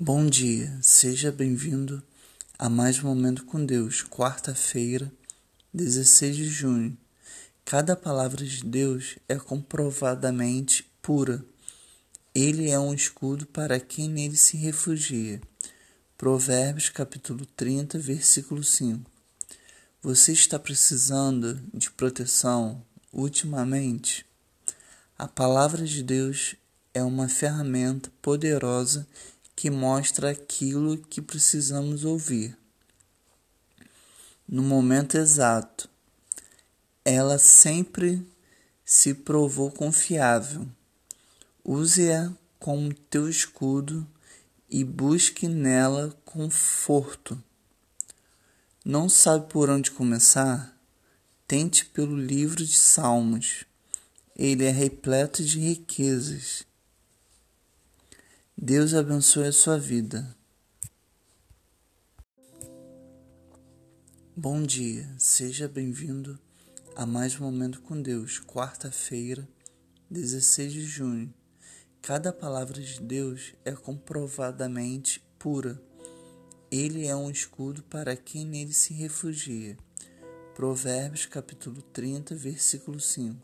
Bom dia, seja bem-vindo a mais um Momento com Deus, quarta-feira, 16 de junho. Cada palavra de Deus é comprovadamente pura. Ele é um escudo para quem nele se refugia. Provérbios capítulo 30, versículo 5. Você está precisando de proteção ultimamente? A palavra de Deus é uma ferramenta poderosa que mostra aquilo que precisamos ouvir. No momento exato, ela sempre se provou confiável. Use-a como teu escudo e busque nela conforto. Não sabe por onde começar? Tente pelo livro de Salmos. Ele é repleto de riquezas Deus abençoe a sua vida. Bom dia, seja bem-vindo a mais um Momento com Deus, quarta-feira, 16 de junho. Cada palavra de Deus é comprovadamente pura. Ele é um escudo para quem nele se refugia. Provérbios capítulo 30, versículo 5.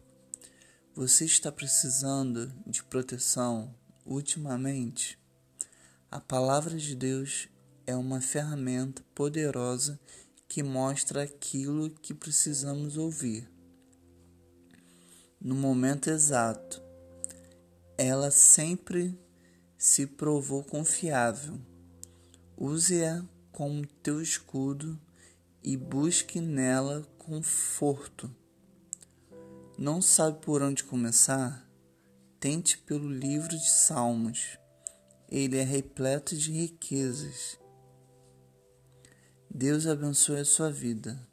Você está precisando de proteção ultimamente, a palavra de Deus é uma ferramenta poderosa que mostra aquilo que precisamos ouvir. No momento exato, ela sempre se provou confiável. Use-a como teu escudo e busque nela conforto. Não sabe por onde começar? Tente pelo livro de Salmos. Ele é repleto de riquezas. Deus abençoe a sua vida.